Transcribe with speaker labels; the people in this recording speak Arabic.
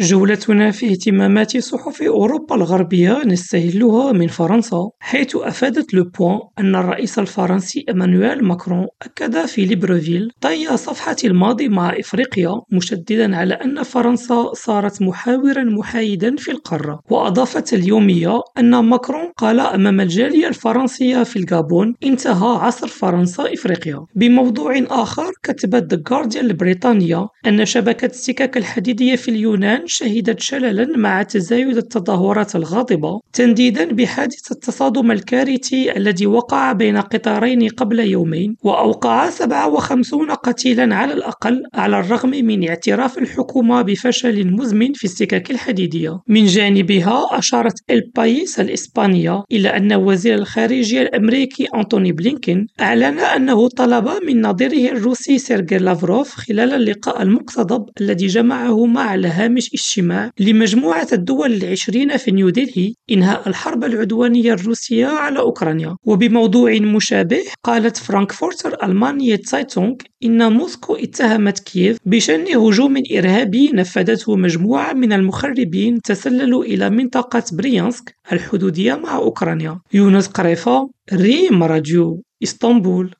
Speaker 1: جولتنا في اهتمامات صحف أوروبا الغربية نستهلها من فرنسا حيث أفادت لو بوان أن الرئيس الفرنسي إيمانويل ماكرون أكد في ليبروفيل طي صفحة الماضي مع إفريقيا مشددا على أن فرنسا صارت محاورا محايدا في القارة. وأضافت اليومية أن ماكرون قال أمام الجالية الفرنسية في الغابون انتهى عصر فرنسا إفريقيا بموضوع آخر كتبت The Guardian البريطانية أن شبكة السكك الحديدية في اليونان شهدت شللا مع تزايد التظاهرات الغاضبة تنديدا بحادث التصادم الكارثي الذي وقع بين قطارين قبل يومين وأوقع 57 قتيلا على الأقل على الرغم من اعتراف الحكومة بفشل مزمن في السكك الحديدية. من جانبها أشارت البايس الإسبانية إلى أن وزير الخارجية الأمريكي أنتوني بلينكين أعلن أنه طلب من نظيره الروسي سيرجي لافروف خلال اللقاء المقتضب الذي جمعهما على هامش اجتماع لمجموعة الدول العشرين في نيودلهي إنهاء الحرب العدوانية الروسية على أوكرانيا. وبموضوع مشابه قالت فرانكفورتر ألغماينه تسايتونغ إن موسكو اتهمت كييف بشن هجوم إرهابي نفذته مجموعة من المخربين تسللوا إلى منطقة بريانسك الحدودية مع أوكرانيا. يونس قريفة ريم راديو إسطنبول.